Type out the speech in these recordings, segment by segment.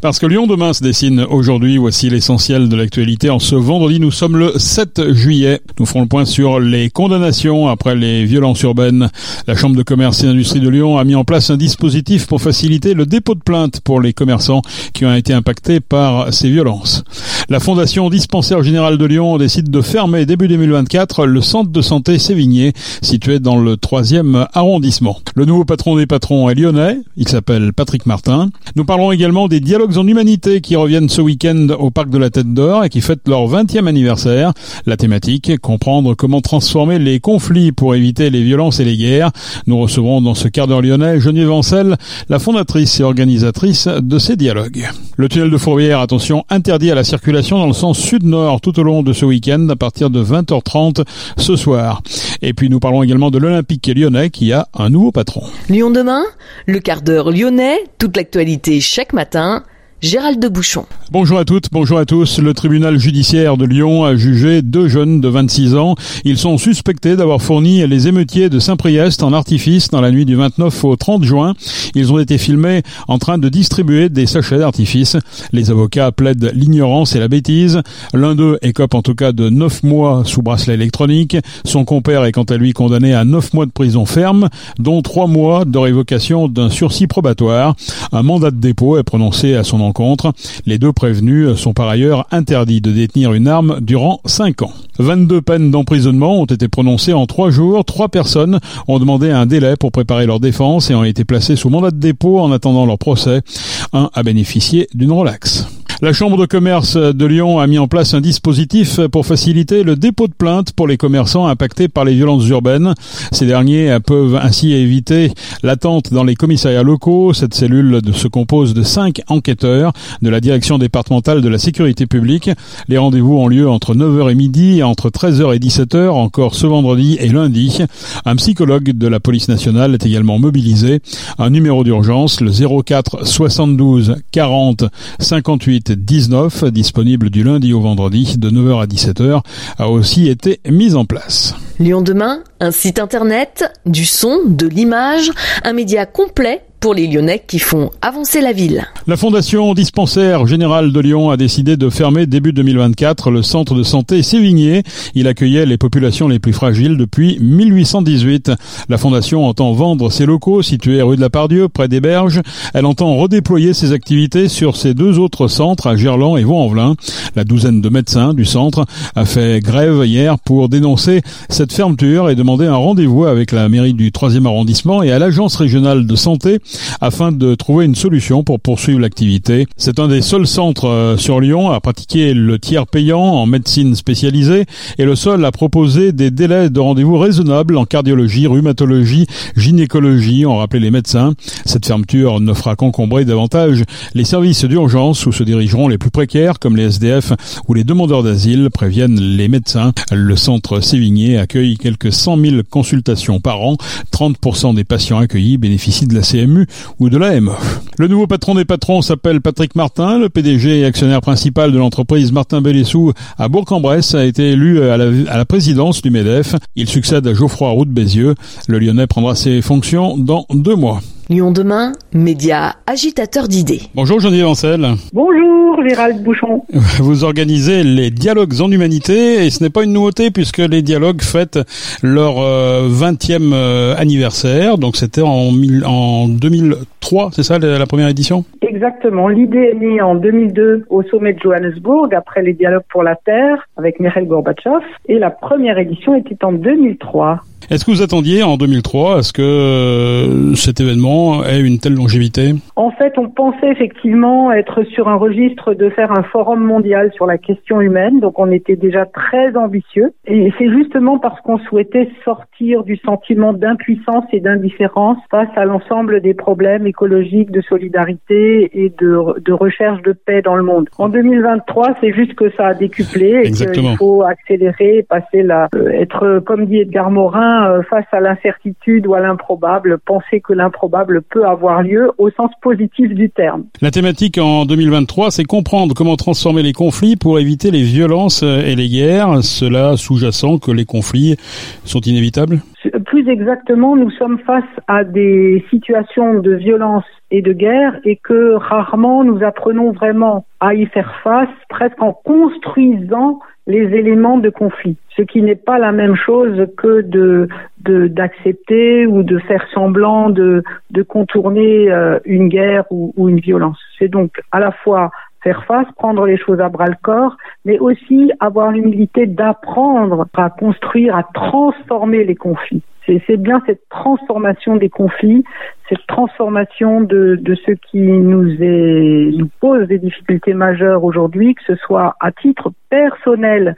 Parce que Lyon demain se dessine aujourd'hui, voici l'essentiel de l'actualité. En ce vendredi, nous sommes le 7 juillet. Nous ferons le point sur les condamnations après les violences urbaines. La Chambre de commerce et d'industrie de Lyon a mis en place un dispositif pour faciliter le dépôt de plainte pour les commerçants qui ont été impactés par ces violences. La Fondation Dispensaire Général de Lyon décide de fermer début 2024 le centre de santé Sévigné, situé dans le troisième arrondissement. Le nouveau patron des patrons est lyonnais. Il s'appelle Patrick Martin. Nous parlerons également des dialogues en humanité qui reviennent ce week-end au Parc de la Tête d'Or et qui fêtent leur 20e anniversaire. La thématique, comprendre comment transformer les conflits pour éviter les violences et les guerres. Nous recevrons dans ce quart d'heure lyonnais Geneviève Ancel, la fondatrice et organisatrice de ces dialogues. Le tunnel de Fourvière, attention, interdit à la circulation dans le sens sud-nord tout au long de ce week-end à partir de 20h30 ce soir. Et puis nous parlons également de l'Olympique lyonnais qui a un nouveau patron. Lyon demain, le quart d'heure lyonnais, toute l'actualité chaque matin Gérald de Bouchon. Bonjour à toutes, bonjour à tous. Le tribunal judiciaire de Lyon a jugé deux jeunes de 26 ans. Ils sont suspectés d'avoir fourni les émeutiers de Saint-Priest en artifice dans la nuit du 29 au 30 juin. Ils ont été filmés en train de distribuer des sachets d'artifice. Les avocats plaident l'ignorance et la bêtise. L'un d'eux écope en tout cas de 9 mois sous bracelet électronique. Son compère est quant à lui condamné à 9 mois de prison ferme, dont 3 mois de révocation d'un sursis probatoire. Un mandat de dépôt est prononcé à son Les deux prévenus sont par ailleurs interdits de détenir une arme durant 5 ans. 22 peines d'emprisonnement ont été prononcées en 3 jours. Trois personnes ont demandé un délai pour préparer leur défense et ont été placées sous mandat de dépôt en attendant leur procès. Un a bénéficié d'une relaxe. La Chambre de commerce de Lyon a mis en place un dispositif pour faciliter le dépôt de plainte pour les commerçants impactés par les violences urbaines. Ces derniers peuvent ainsi éviter l'attente dans les commissariats locaux. Cette cellule se compose de cinq enquêteurs de la direction départementale de la sécurité publique. Les rendez-vous ont lieu entre 9h et midi et entre 13h et 17h, encore ce vendredi et lundi. Un psychologue de la police nationale est également mobilisé. Un numéro d'urgence, le 04 72 40 58 19, disponible du lundi au vendredi de 9h à 17h, a aussi été mise en place. Lyon demain, un site internet, du son, de l'image, un média complet pour les Lyonnais qui font avancer la ville. La Fondation Dispensaire Générale de Lyon a décidé de fermer début 2024 le centre de santé Sévigné. Il accueillait les populations les plus fragiles depuis 1818. La Fondation entend vendre ses locaux situés rue de la Pardieu, près des Berges. Elle entend redéployer ses activités sur ses deux autres centres à Gerland et Vaux-en-Velin. La douzaine de médecins du centre a fait grève hier pour dénoncer cette fermeture et demander un rendez-vous avec la mairie du 3e arrondissement et à l'agence régionale de santé afin de trouver une solution pour poursuivre l'activité. C'est un des seuls centres euh, sur Lyon à pratiquer le tiers payant en médecine spécialisée et le seul à proposer des délais de rendez-vous raisonnables en cardiologie, rhumatologie, gynécologie, ont rappelé les médecins. Cette fermeture ne fera qu'encombrer davantage les services d'urgence où se dirigeront les plus précaires comme les SDF ou les demandeurs d'asile, préviennent les médecins. Le centre Sévigné accueille quelques 100 000 consultations par an. 30% des patients accueillis bénéficient de la CMU ou de la Le nouveau patron des patrons s'appelle Patrick Martin. Le PDG et actionnaire principal de l'entreprise Martin Bellessou à Bourg-en-Bresse a été élu à la, présidence du MEDEF. Il succède à Geoffroy Roux de Bézieux. Le Lyonnais prendra ses fonctions dans deux mois. Lyon demain, média agitateur d'idées. Bonjour Geneviève Ancel. Bonjour Gérald Bouchon. Vous organisez les dialogues en humanité et ce n'est pas une nouveauté puisque les dialogues fêtent leur 20e euh, euh, anniversaire. Donc c'était en, en 2003, c'est ça la première édition? Exactement. L'idée est née en 2002 au sommet de Johannesburg après les dialogues pour la Terre avec Mikhail Gorbatchev et la première édition était en 2003. Est-ce que vous attendiez en 2003 à ce que euh, cet événement ait une telle longévité? En fait, on pensait effectivement être sur un registre de faire un forum mondial sur la question humaine, donc on était déjà très ambitieux. Et c'est justement parce qu'on souhaitait sortir du sentiment d'impuissance et d'indifférence face à l'ensemble des problèmes écologiques, de solidarité et de, de recherche de paix dans le monde. En 2023, c'est juste que ça a décuplé et qu'il faut accélérer, passer là, euh, être, comme dit Edgar Morin, bien face à l'incertitude ou à l'improbable, penser que l'improbable peut avoir lieu au sens positif du terme. La thématique en 2023, c'est comprendre comment transformer les conflits pour éviter les violences et les guerres. Cela sous-jacent que les conflits sont inévitables Plus exactement, nous sommes face à des situations de violence et de guerre et que rarement nous apprenons vraiment à y faire face, presque en construisant les éléments de conflit, ce qui n'est pas la même chose que de d'accepter ou de faire semblant de, contourner euh, une guerre ou une violence. C'est donc à la fois faire face, prendre les choses à bras le corps, mais aussi avoir l'humilité d'apprendre à construire, à transformer les conflits. C'est bien cette transformation des conflits, cette transformation de, de ce qui nous, est, pose des difficultés majeures aujourd'hui, que ce soit à titre personnel,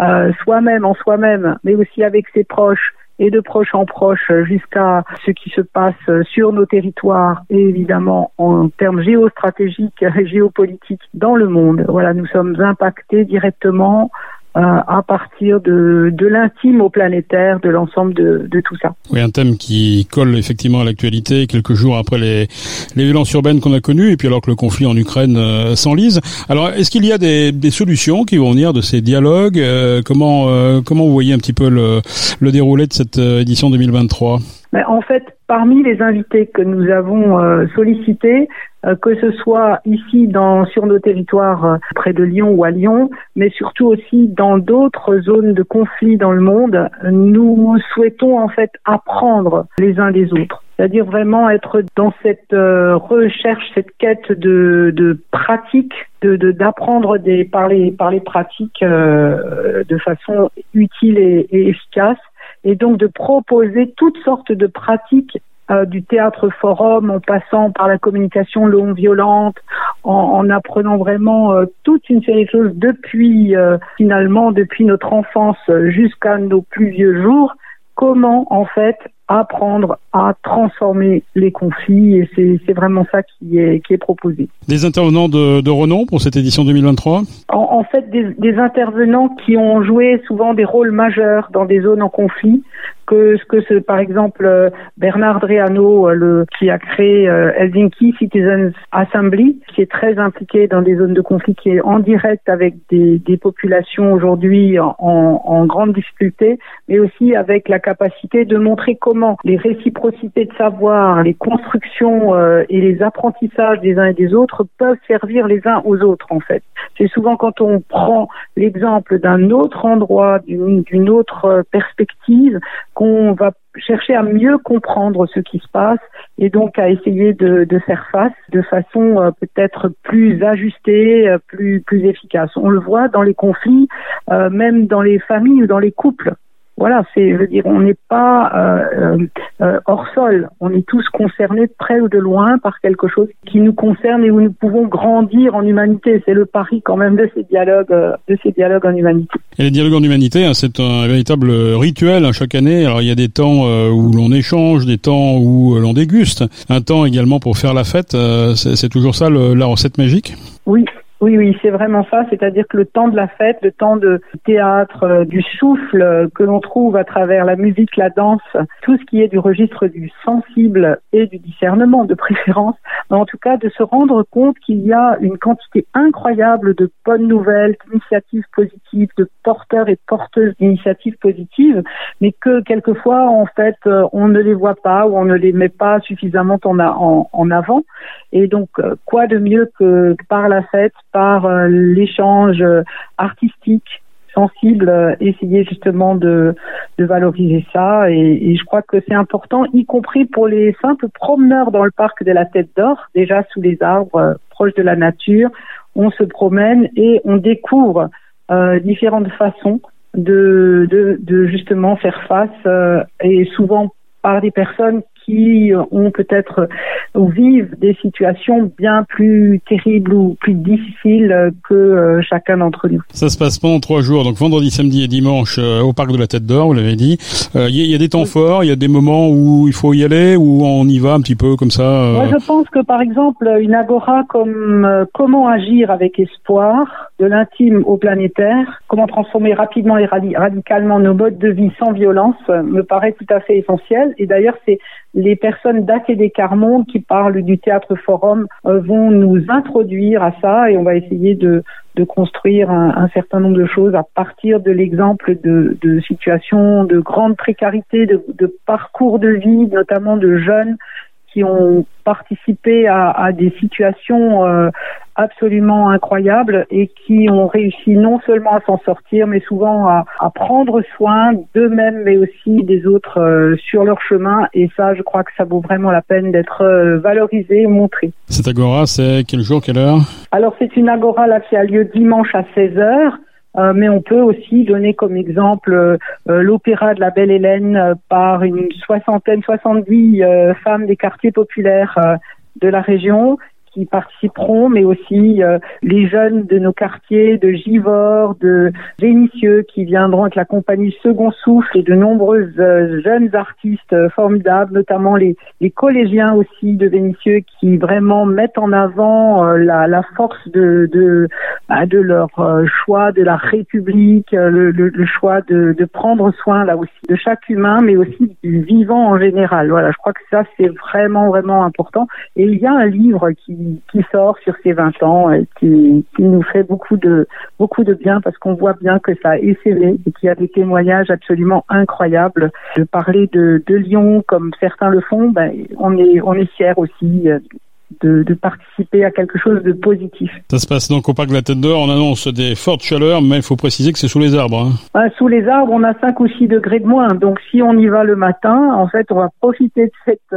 euh, soi-même en soi-même, mais aussi avec ses proches, et de proche en proche jusqu'à ce qui se passe sur nos territoires et évidemment en termes géostratégiques et géopolitiques dans le monde. Voilà, nous sommes impactés directement à partir de, de l'intime au planétaire, de l'ensemble de, de, tout ça. Oui, un thème qui colle effectivement à l'actualité quelques jours après les, les violences urbaines qu'on a connues et puis alors que le conflit en Ukraine euh, s'enlise. Alors, est-ce qu'il y a des, des, solutions qui vont venir de ces dialogues euh, Comment euh, comment vous voyez un petit peu le, le déroulé de cette édition 2023 Mais En fait, parmi les invités que nous avons sollicités, euh, que ce soit ici dans, sur nos territoires euh, près de Lyon ou à Lyon, mais surtout aussi dans d'autres zones de conflit dans le monde, nous souhaitons en fait apprendre les uns des autres. C'est-à-dire vraiment être dans cette euh, recherche, cette quête de, de pratique, de d'apprendre des par les par les pratiques de façon utile et efficace, et donc de proposer toutes sortes de pratiques euh, du théâtre forum en passant par la communication non violente, en, en apprenant vraiment euh, toute une série de choses depuis euh, finalement depuis notre enfance jusqu'à nos plus vieux jours, comment en fait apprendre à transformer les conflits et c'est vraiment ça qui est, qui est proposé. Des intervenants de, de renom pour cette édition 2023 en, en fait, des, des, intervenants qui ont joué souvent des rôles majeurs dans des zones en conflit, que ce que ce, par exemple euh, Bernard Dreano, euh, le, qui a créé euh, Helsinki Citizens Assembly, qui est très impliqué dans des zones de conflit, qui est en direct avec des, des populations aujourd'hui en, en, grande difficulté, mais aussi avec la capacité de montrer comment les réciprocités de savoir, les constructions et les apprentissages des uns et des autres peuvent servir les uns aux autres en fait. C'est souvent quand on prend l'exemple d'un autre endroit, d'une autre perspective, qu'on va chercher à mieux comprendre ce qui se passe et donc à essayer de, de faire face de façon euh, peut-être plus ajustée, euh, plus plus efficace. On le voit dans les conflits, euh, même dans les familles ou dans les couples voilà, c'est, je veux dire, on n'est pas euh, euh, hors sol. On est tous concernés près ou de loin par quelque chose qui nous concerne et où nous pouvons grandir en humanité. C'est le pari quand même de ces dialogues, euh, de ces dialogues en humanité. Et les dialogues en humanité, hein, c'est un véritable rituel hein, chaque année. Alors il y a des temps euh, où l'on échange, des temps où l'on déguste, un temps également pour faire la fête. c'est toujours ça le, la recette magique? Oui, oui, oui, c'est vraiment ça. C'est-à-dire que le temps de la fête, le temps de théâtre, euh, du souffle euh, que l'on trouve à travers la musique, la danse, tout ce qui est du registre du sensible et du discernement de préférence, en tout cas de se rendre compte qu'il y a une quantité incroyable de bonnes nouvelles, d'initiatives positives, de porteurs et porteuses d'initiatives positives, mais que quelquefois, en fait, euh, on ne les voit pas ou on ne les met pas suffisamment en, en avant. Et donc, quoi de mieux que par la fête, par euh, l'échange euh, artistique sensible, euh, essayer justement de, valoriser ça. Et, je crois que c'est important, y compris pour les simples promeneurs dans le parc de la Tête d'Or, déjà sous les arbres, proches de la nature. On se promène et on découvre différentes façons de, justement faire face et souvent par des personnes qui ont peut-être ou vivent des situations bien plus terribles ou plus difficiles que chacun d'entre nous. Ça se passe pendant trois jours, donc vendredi, samedi et dimanche au parc de la Tête d'Or, vous l'avez dit. Il y, y, a des temps forts, il y a des moments où il faut y aller, où on y va un petit peu comme ça. Moi, je pense que par exemple une agora comme comment agir avec espoir, de l'intime au planétaire, comment transformer rapidement et radicalement nos modes de vie sans violence, me paraît tout à fait essentiel. Et d'ailleurs, c'est les personnes d'ACD Carmonde qui parlent du théâtre forum euh, vont nous introduire à ça et on va essayer de, de construire un, un, certain nombre de choses à partir de l'exemple de, de situations de grande précarité, de, de parcours de vie, notamment de jeunes qui ont participé à, à des situations euh, absolument incroyables et qui ont réussi non seulement à s'en sortir, mais souvent à, à prendre soin d'eux-mêmes, mais aussi des autres euh, sur leur chemin. Et ça, je crois que ça vaut vraiment la peine d'être euh, valorisé et montré. Cette agora, c'est quel jour, quelle heure? Alors, c'est une agora là qui a lieu dimanche à 16 heures. Euh, mais on peut aussi donner comme exemple euh, l'opéra de la Belle Hélène euh, par une soixantaine, soixante-dix femmes des quartiers populaires de la région qui participeront, mais aussi euh, les jeunes de nos quartiers, de Givors, de Vénitieux, qui viendront avec la compagnie Second Souffle et de nombreuses euh, jeunes artistes euh, formidables, notamment les, les collégiens aussi de Vénitieux, qui vraiment mettent en avant la, la, force de, de, bah, leur choix de la République, le, le, le choix de, de, prendre soin là aussi de chaque humain, mais aussi vivant en général. Voilà, je crois que ça c'est vraiment vraiment important. Et il y a un livre qui qui, sort sur ses 20 ans et qui, qui, nous fait beaucoup de beaucoup de bien parce qu'on voit bien que ça a essaimé et qu'il y a des témoignages absolument incroyables. De parler de, de Lyon comme certains le font, ben, on est on est fiers aussi euh, de, de, participer à quelque chose de positif. Ça se passe donc au parc de la Tête d'Or. On annonce des fortes chaleurs, mais il faut préciser que c'est sous les arbres. Hein. Sous les arbres, on a 5 ou 6 degrés de moins. Donc si on y va le matin, en fait, on va profiter de cette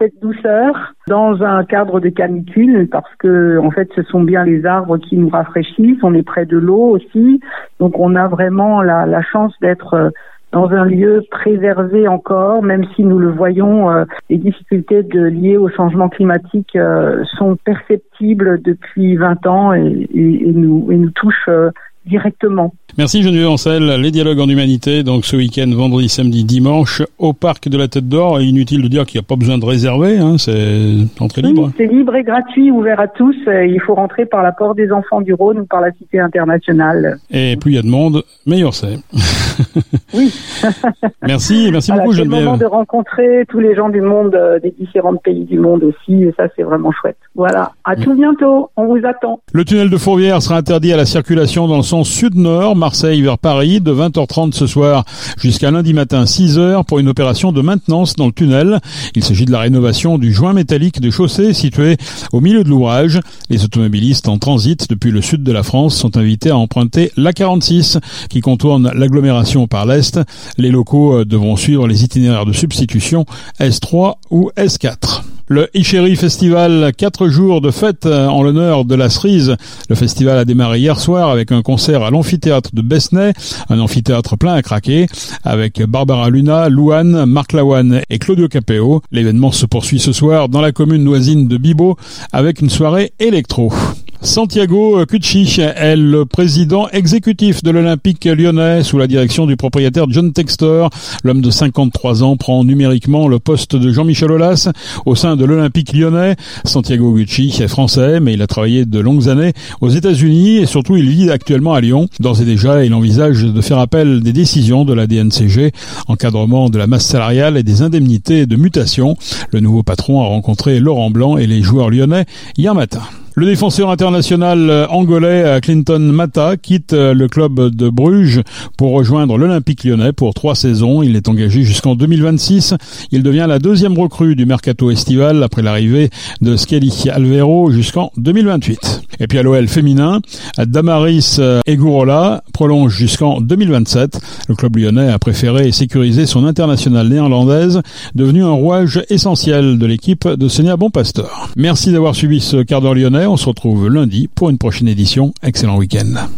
cette douceur dans un cadre de canicule parce que en fait ce sont bien les arbres qui nous rafraîchissent, on est près de l'eau aussi, donc on a vraiment la, la chance d'être euh, dans un lieu préservé encore, même si nous le voyons, euh, les difficultés de, liées au changement climatique euh, sont perceptibles depuis 20 ans et, et, et nous, et nous touchent directement. Merci Geneviève Ancel, les dialogues en humanité, donc ce week-end, vendredi, samedi, dimanche, au parc de la Tête d'Or. Inutile de dire qu'il n'y a pas besoin de réserver, hein, c'est entrée libre. c'est libre et gratuit, ouvert à tous. Il faut rentrer par la porte des enfants du Rhône ou par la cité internationale. Et plus il y a de monde, meilleur c'est. oui. merci, merci beaucoup Geneviève. C'est le moment de rencontrer tous les gens du monde, euh, des différents pays du monde aussi, et ça c'est vraiment chouette. Voilà, à tout bientôt, on vous attend. Le tunnel de Fourvière sera interdit à la circulation dans le sud-nord, Marseille vers Paris, de 20h30 ce soir jusqu'à lundi matin 6h pour une opération de maintenance dans le tunnel. Il s'agit de la rénovation du joint métallique de chaussée situé au milieu de l'ouvrage. Les automobilistes en transit depuis le sud de la France sont invités à emprunter l'A46 qui contourne l'agglomération par l'est. Les locaux euh, devront suivre les itinéraires de substitution S3 ou S4. Le Icheri Festival, quatre jours de fête euh, en l'honneur de la cerise. Le festival a démarré hier soir avec un concert à l'amphithéâtre de Besnay, un amphithéâtre plein à craquer, avec Barbara Luna, Louane, Marc Lawan et Claudio Capeo. L'événement se poursuit ce soir dans la commune voisine de Bibo avec une soirée électro. Santiago Cucci est le président exécutif de l'Olympique lyonnais sous la direction du propriétaire John Textor. L'homme de 53 ans prend numériquement le poste de Jean-Michel Aulas au sein de l'Olympique lyonnais. Santiago Gucci est français, mais il a travaillé de longues années aux États-Unis et surtout il vit actuellement à Lyon. D'ores et déjà, il envisage de faire appel des décisions de la DNCG, encadrement de la masse salariale et des indemnités de mutation. Le nouveau patron a rencontré Laurent Blanc et les joueurs lyonnais hier matin. Le défenseur international euh, angolais euh, Clinton Mata quitte euh, le club de Bruges pour rejoindre l'Olympique lyonnais pour trois saisons. Il est engagé jusqu'en 2026. Il devient la deuxième recrue du mercato estival après l'arrivée de Skelly Alvero jusqu'en 2028. Et puis à l'OL féminin, Damaris Egurola prolonge jusqu'en 2027. Le club lyonnais a préféré sécuriser son internationale néerlandaise, devenue un rouage essentiel de l'équipe de Sonia Bonpasteur. Merci d'avoir suivi ce quart d'heure lyonnais on se retrouve lundi pour une prochaine édition. Excellent week-end.